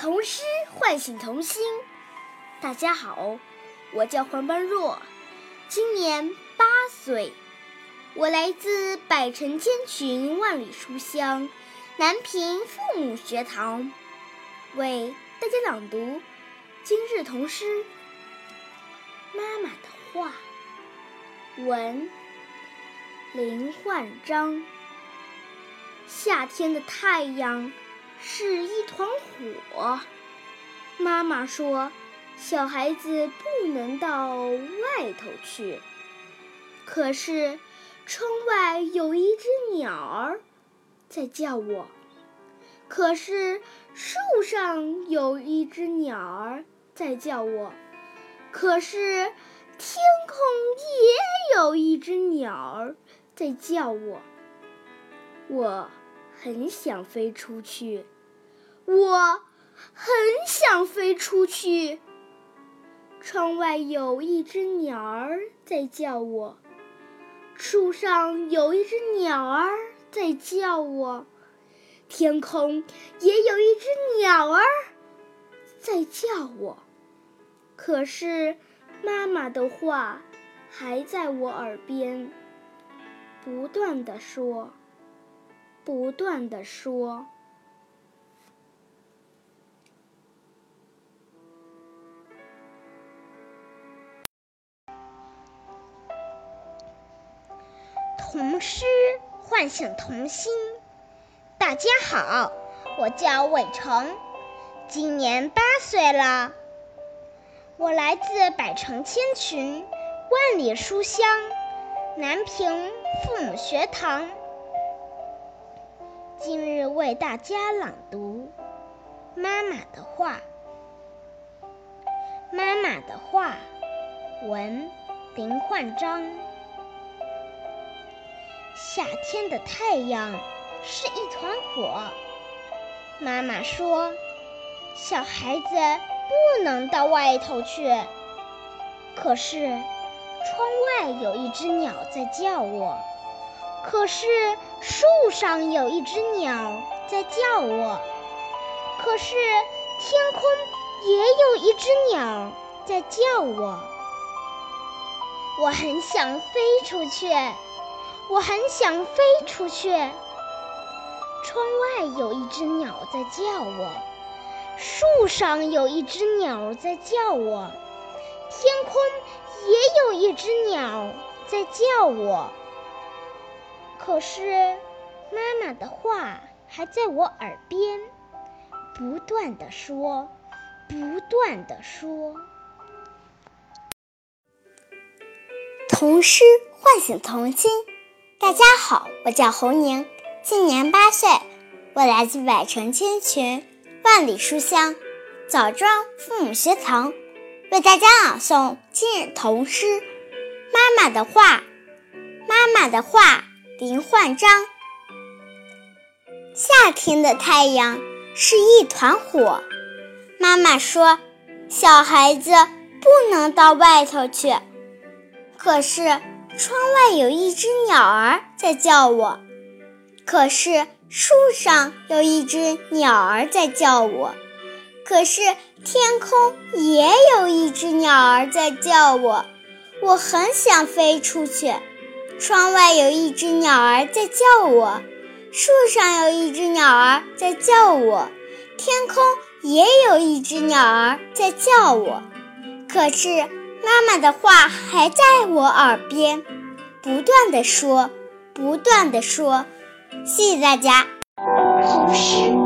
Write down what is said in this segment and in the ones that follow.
童诗唤醒童心。大家好，我叫黄般若，今年八岁，我来自百城千群万里书香南平父母学堂，为大家朗读今日童诗《妈妈的话》。文林焕章。夏天的太阳。是一团火。妈妈说：“小孩子不能到外头去。”可是，窗外有一只鸟儿在叫我；可是，树上有一只鸟儿在叫我；可是，天空也有一只鸟儿在叫我。我。很想飞出去，我很想飞出去。窗外有一只鸟儿在叫我，树上有一只鸟儿在叫我，天空也有一只鸟儿在叫我。可是，妈妈的话还在我耳边，不断的说。不断的说：“童诗唤醒童心。”大家好，我叫伟成，今年八岁了。我来自百城千群、万里书香南平父母学堂。今日为大家朗读妈妈的话。妈妈的话，文林焕章。夏天的太阳是一团火。妈妈说，小孩子不能到外头去。可是，窗外有一只鸟在叫我。可是。树上有一只鸟在叫我，可是天空也有一只鸟在叫我。我很想飞出去，我很想飞出去。窗外有一只鸟在叫我，树上有一只鸟在叫我，天空也有一只鸟在叫我。可是，妈妈的话还在我耳边，不断的说，不断的说。童诗唤醒童心。大家好，我叫侯宁，今年八岁，我来自百城千群、万里书香枣庄父母学堂，为大家朗诵今日童诗《妈妈的话》。妈妈的话。林焕章。夏天的太阳是一团火。妈妈说，小孩子不能到外头去。可是窗外有一只鸟儿在叫我，可是树上有一只鸟儿在叫我，可是天空也有一只鸟儿在叫我。我很想飞出去。窗外有一只鸟儿在叫我，树上有一只鸟儿在叫我，天空也有一只鸟儿在叫我。可是妈妈的话还在我耳边，不断的说，不断的说。谢谢大家。故事。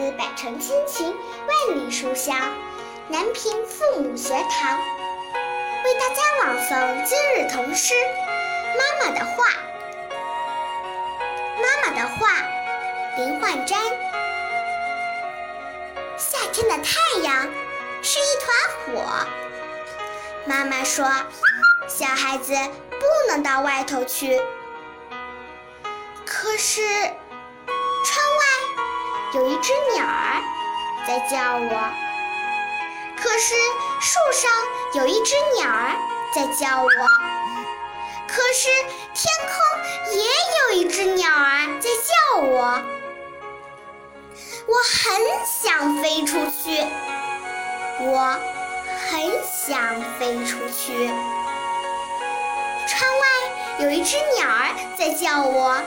来自百城千群、万里书香南平父母学堂，为大家朗诵今日童诗《妈妈的话》。妈妈的话，林焕瞻。夏天的太阳是一团火，妈妈说，小孩子不能到外头去。可是，有一只鸟儿在叫我。可是，树上有一只鸟儿在叫我。可是，天空也有一只鸟儿在叫我。我很想飞出去，我很想飞出去。窗外有一只鸟儿在叫我。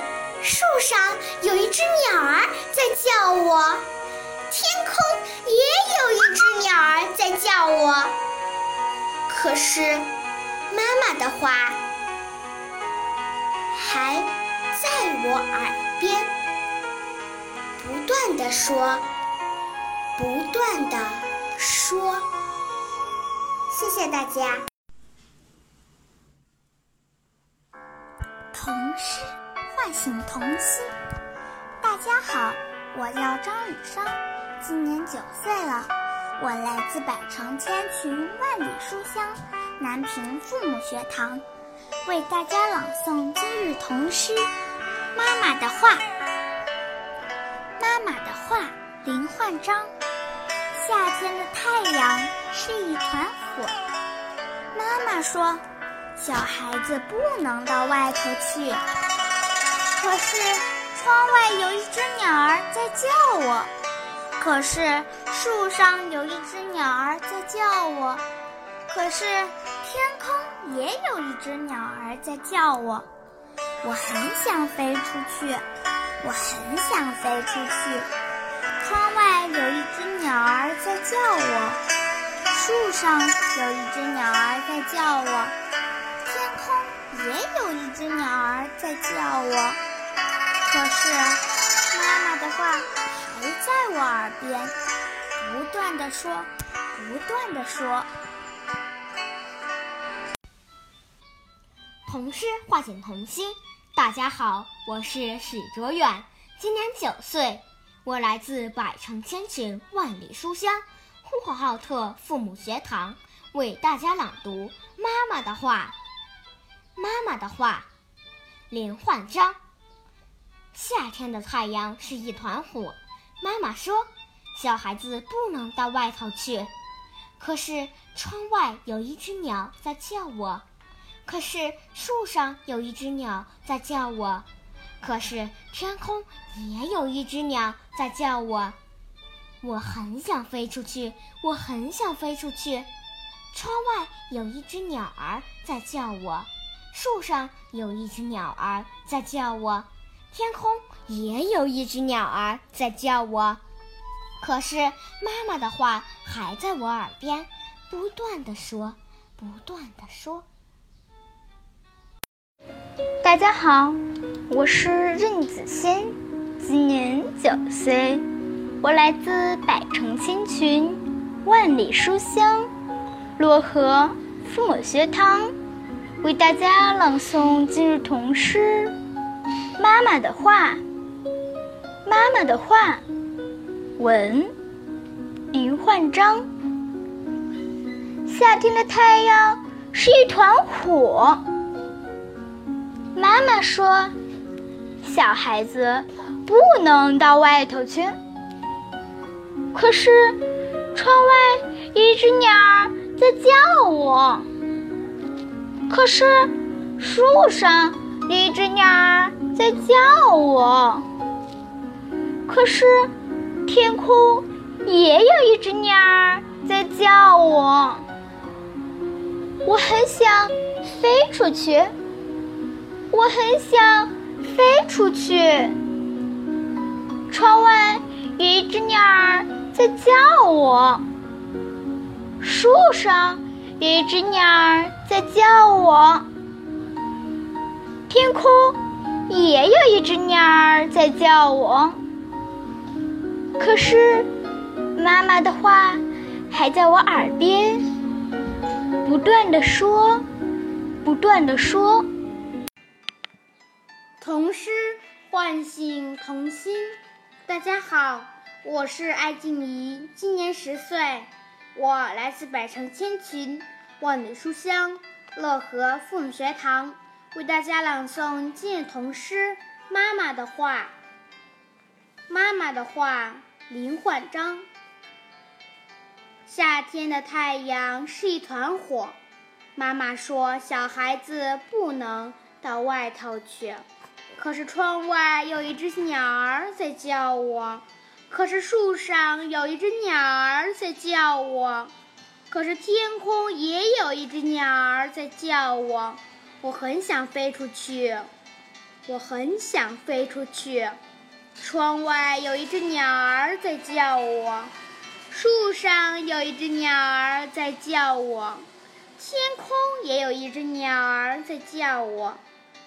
树上有一只鸟儿在叫我，天空也有一只鸟儿在叫我。可是，妈妈的话还在我耳边，不断的说，不断的说。谢谢大家。童诗。唤醒童心。大家好，我叫张雨生，今年九岁了。我来自百城千群、万里书香南平父母学堂，为大家朗诵今日童诗《妈妈的话》。妈妈的话，林焕章。夏天的太阳是一团火。妈妈说，小孩子不能到外头去。可是，窗外有一只鸟儿在叫我；可是，树上有一只鸟儿在叫我；可是，天空也有一只鸟儿在叫我。我很想飞出去，我很想飞出去。窗外有一只鸟儿在叫我，树上有一只鸟儿在叫我，天空也有一只鸟儿在叫我。可是，妈妈的话还在我耳边，不断的说，不断的说。童诗唤醒童心。大家好，我是史卓远，今年九岁，我来自百城千群万里书香呼和浩特父母学堂，为大家朗读妈妈的话。妈妈的话，林焕章。夏天的太阳是一团火，妈妈说，小孩子不能到外头去。可是窗外有一只鸟在叫我，可是树上有一只鸟在叫我，可是天空也有一只鸟在叫我。我很想飞出去，我很想飞出去。窗外有一只鸟儿在叫我，树上有一只鸟儿在叫我。天空也有一只鸟儿在叫我，可是妈妈的话还在我耳边，不断的说，不断的说。大家好，我是任子欣，今年九岁，我来自百城千群，万里书香漯河父母学堂，为大家朗诵今日童诗。妈妈的话，妈妈的话，文林焕章。夏天的太阳是一团火。妈妈说，小孩子不能到外头去。可是，窗外一只鸟儿在叫我。可是，树上。一只鸟儿在叫我，可是天空也有一只鸟儿在叫我。我很想飞出去，我很想飞出去。窗外有一只鸟儿在叫我，树上有一只鸟儿在叫我。天空也有一只鸟儿在叫我。可是，妈妈的话还在我耳边不断的说，不断的说。童诗唤醒童心。大家好，我是艾静怡，今年十岁，我来自百城千群、万里书香乐和父母学堂，为大家朗诵今日童诗《妈妈的话》。妈妈的话。林焕章。夏天的太阳是一团火，妈妈说小孩子不能到外头去。可是窗外有一只鸟儿在叫我，可是树上有一只鸟儿在叫我，可是天空也有一只鸟儿在叫我。我很想飞出去，我很想飞出去。窗外有一只鸟儿在叫我，树上有一只鸟儿在叫我，天空也有一只鸟儿在叫我。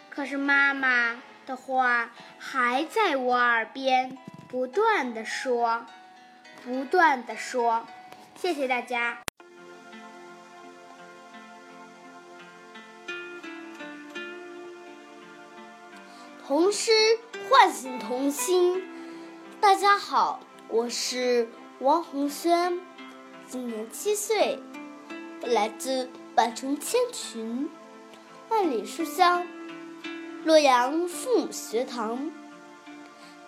可是妈妈的话还在我耳边不断的说，不断的说。谢谢大家。童诗。唤醒童心。大家好，我是王红轩，今年七岁，来自百城千群、万里书香洛阳父母学堂。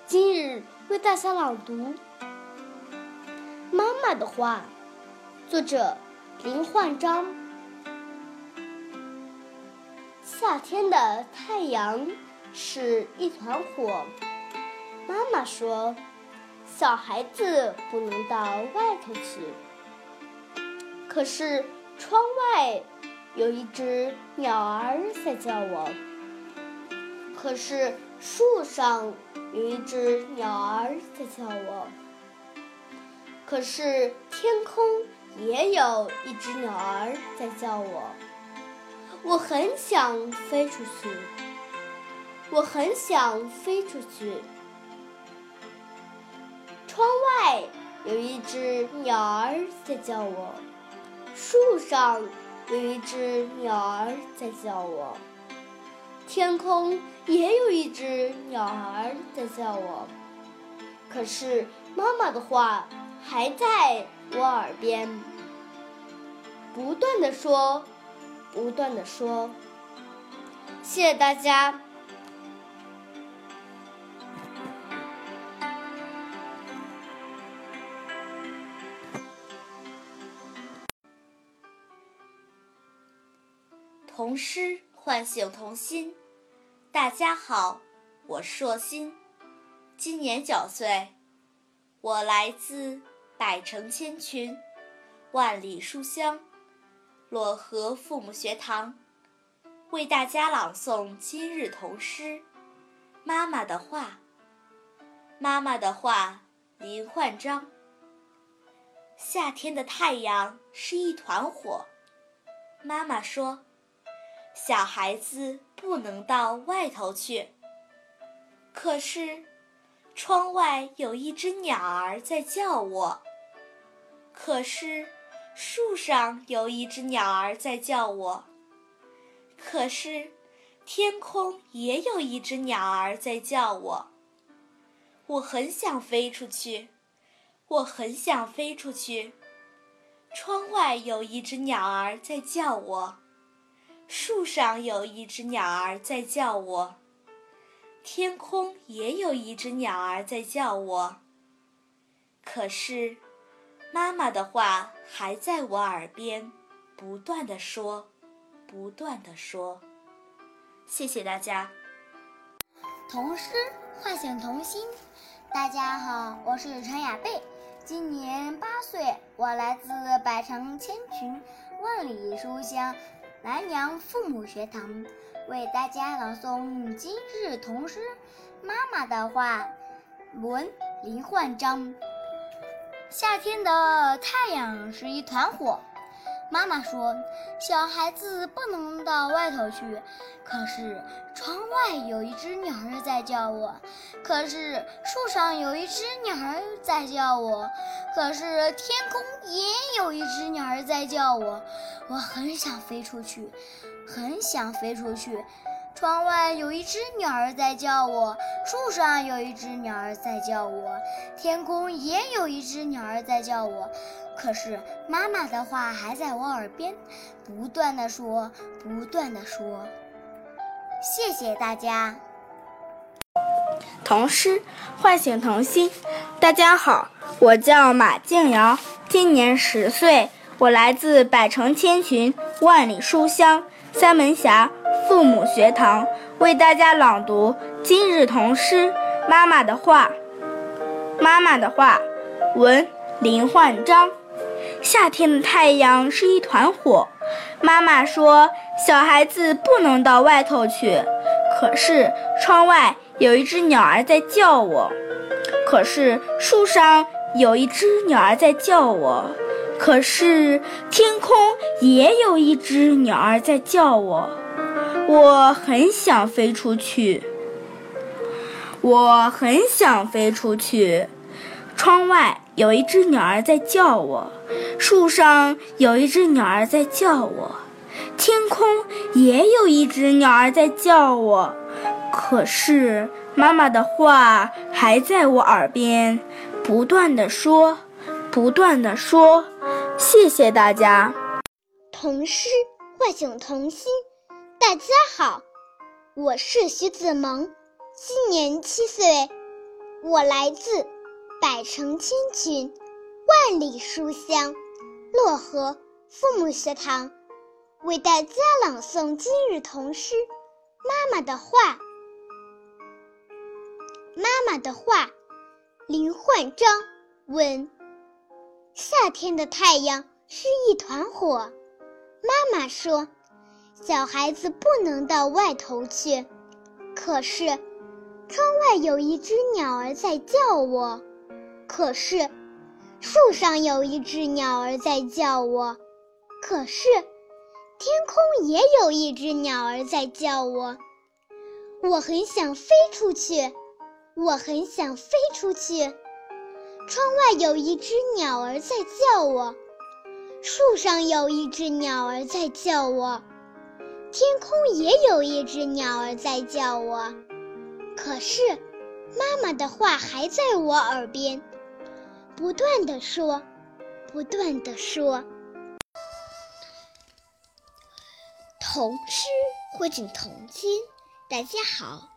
今日为大家朗读《妈妈的话》，作者林焕章。夏天的太阳。是一团火。妈妈说：“小孩子不能到外头去。”可是窗外有一只鸟儿在叫我。可是树上有一只鸟儿在叫我。可是天空也有一只鸟儿在叫我。我很想飞出去。我很想飞出去。窗外有一只鸟儿在叫我，树上有一只鸟儿在叫我，天空也有一只鸟儿在叫我。可是妈妈的话还在我耳边，不断的说，不断的说。谢谢大家。童诗唤醒童心。大家好，我是硕心，今年九岁，我来自百城千群、万里书香漯河父母学堂，为大家朗诵今日童诗《妈妈的话》。妈妈的话，林焕章。夏天的太阳是一团火，妈妈说。小孩子不能到外头去。可是，窗外有一只鸟儿在叫我。可是，树上有一只鸟儿在叫我。可是，天空也有一只鸟儿在叫我。我很想飞出去，我很想飞出去。窗外有一只鸟儿在叫我。树上有一只鸟儿在叫我，天空也有一只鸟儿在叫我。可是，妈妈的话还在我耳边不断的说，不断的说。谢谢大家。童诗唤醒童心。大家好，我是陈雅贝，今年八岁，我来自百城千群，万里书香。南阳父母学堂为大家朗诵今日童诗《妈妈的话》，文林焕章。夏天的太阳是一团火，妈妈说：“小孩子不能到外头去。”可是窗外有一只鸟儿在叫我，可是树上有一只鸟儿在叫我，可是天空也有一只鸟儿在叫我。我很想飞出去，很想飞出去。窗外有一只鸟儿在叫我，树上有一只鸟儿在叫我，天空也有一只鸟儿在叫我。可是妈妈的话还在我耳边，不断的说，不断的说。谢谢大家。童诗唤醒童心。大家好，我叫马静瑶，今年十岁，我来自百城千群，万里书香三门峡。父母学堂为大家朗读今日童诗《妈妈的话》。妈妈的话，文林焕章。夏天的太阳是一团火，妈妈说小孩子不能到外头去。可是窗外有一只鸟儿在叫我，可是树上有一只鸟儿在叫我，可是天空也有一只鸟儿在叫我。我很想飞出去，我很想飞出去。窗外有一只鸟儿在叫我，树上有一只鸟儿在叫我，天空也有一只鸟儿在叫我。可是妈妈的话还在我耳边，不断的说，不断的说。谢谢大家。童诗唤醒童心。大家好，我是徐子萌，今年七岁，我来自百城千群、万里书香漯河父母学堂，为大家朗诵今日童诗《妈妈的话》。妈妈的话，林焕章问：夏天的太阳是一团火，妈妈说。小孩子不能到外头去，可是窗外有一只鸟儿在叫我，可是树上有一只鸟儿在叫我，可是天空也有一只鸟儿在叫我。我很想飞出去，我很想飞出去。窗外有一只鸟儿在叫我，树上有一只鸟儿在叫我。天空也有一只鸟儿在叫我，可是妈妈的话还在我耳边，不断的说，不断的说。童诗唤醒童心。大家好，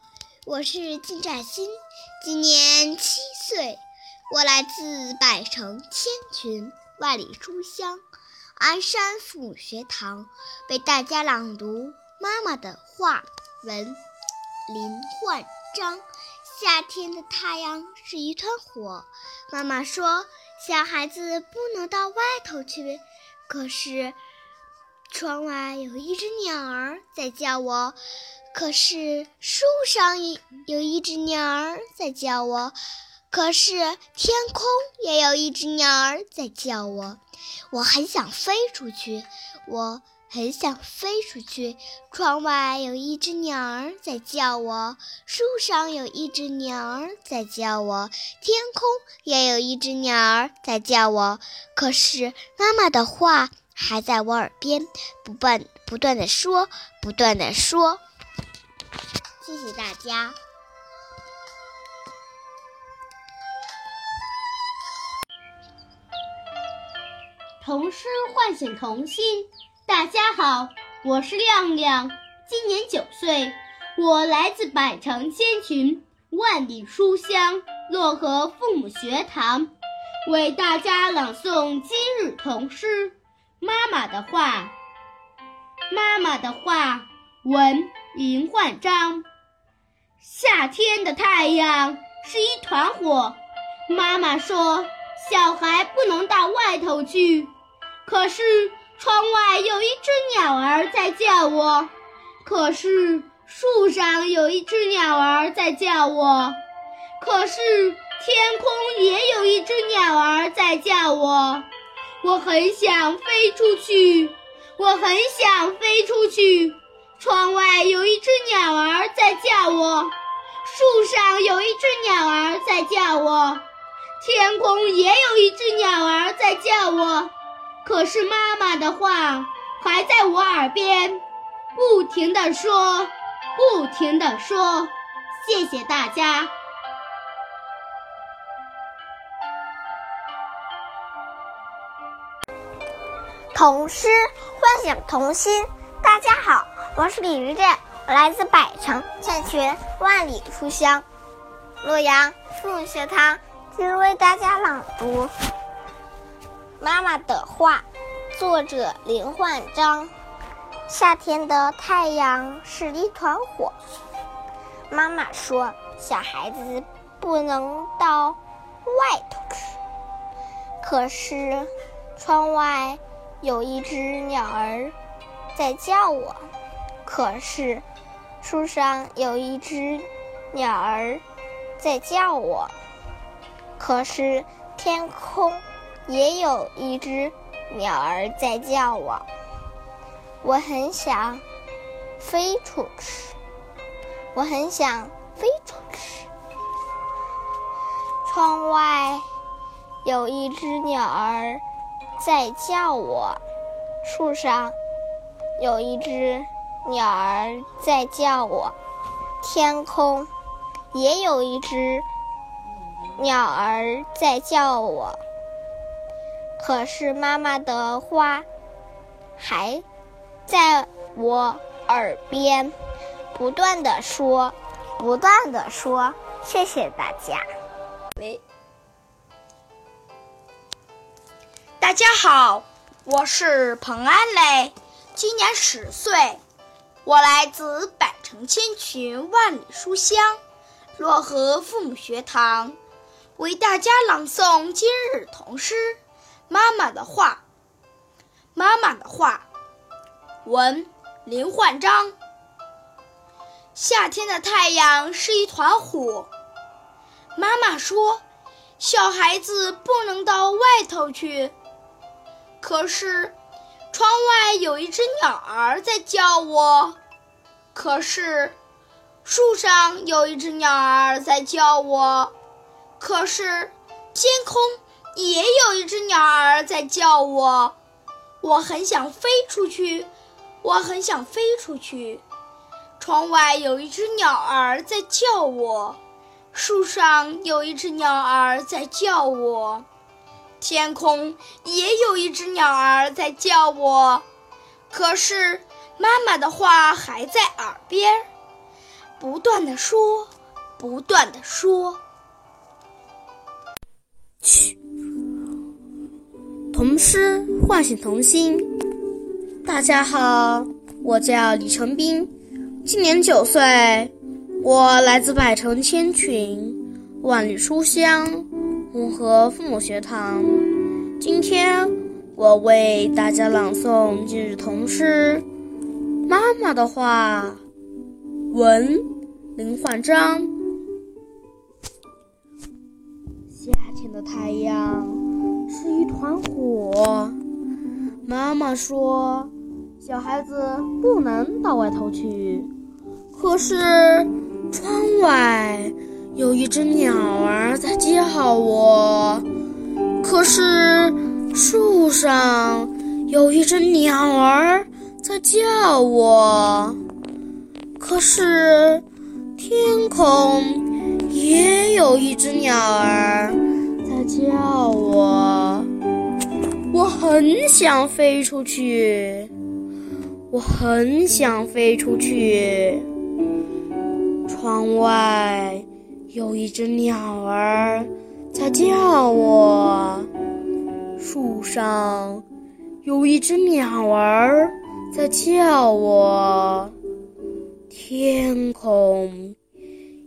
我是金占新，今年七岁，我来自百城千群，万里书香。鞍山父母学堂为大家朗读妈妈的话文林焕章。夏天的太阳是一团火，妈妈说小孩子不能到外头去。可是窗外有一只鸟儿在叫我，可是树上有一只鸟儿在叫我，可是天空也有一只鸟儿在叫我。我很想飞出去，我很想飞出去。窗外有一只鸟儿在叫我，树上有一只鸟儿在叫我，天空也有一只鸟儿在叫我。可是妈妈的话还在我耳边，不断不断的说，不断的说。谢谢大家。童诗唤醒童心。大家好，我是亮亮，今年九岁，我来自百城千群、万里书香漯河父母学堂，为大家朗诵今日童诗《妈妈的话》。妈妈的话，文林焕章。夏天的太阳是一团火，妈妈说。小孩不能到外头去，可是窗外有一只鸟儿在叫我，可是树上有一只鸟儿在叫我，可是天空也有一只鸟儿在叫我。我很想飞出去，我很想飞出去。窗外有一只鸟儿在叫我，树上有一只鸟儿在叫我，天空也有一只鸟儿在叫我。可是妈妈的话还在我耳边，不停地说，不停地说。谢谢大家。童诗唤醒童心。大家好，我是李玉振，我来自百城千群万里书香洛阳父母学堂，今日为大家朗读《妈妈的话》，作者林焕章。夏天的太阳是一团火。妈妈说，小孩子不能到外头去。可是，窗外。有一只鸟儿在叫我，可是树上有一只鸟儿在叫我，可是天空也有一只鸟儿在叫我。我很想飞出去，我很想飞出去。窗外有一只鸟儿。在叫我，树上有一只鸟儿在叫我，天空也有一只鸟儿在叫我。可是妈妈的话还在我耳边不断的说，不断的说。谢谢大家。喂。大家好，我是彭安磊，今年十岁，我来自百城千群万里书香漯河父母学堂，为大家朗诵今日童诗《妈妈的话》。妈妈的话，文林焕章。夏天的太阳是一团火，妈妈说，小孩子不能到外头去。可是，窗外有一只鸟儿在叫我。可是，树上有一只鸟儿在叫我。可是，天空也有一只鸟儿在叫我。我很想飞出去，我很想飞出去。窗外有一只鸟儿在叫我，树上有一只鸟儿在叫我。天空也有一只鸟儿在叫我，可是妈妈的话还在耳边，不断的说，不断的说。嘘，童诗唤醒童心。大家好，我叫李成斌，今年九岁，我来自百城千群，万里书香。红河父母学堂，今天我为大家朗诵今日童诗《妈妈的话》，文林焕章。夏天的太阳是一团火，妈妈说小孩子不能到外头去，可是窗外。有一只鸟儿在叫我，可是树上有一只鸟儿在叫我，可是天空也有一只鸟儿叫我。我很想飞出去，我很想飞出去，窗外。有一只鸟儿在叫我，树上有一只鸟儿在叫我，天空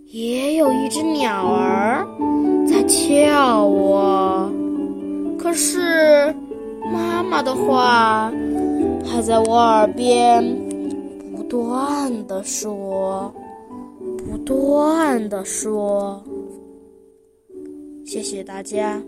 也有一只鸟儿在跳啊。可是妈妈的话还在我耳边不断的说。不断的说，谢谢大家。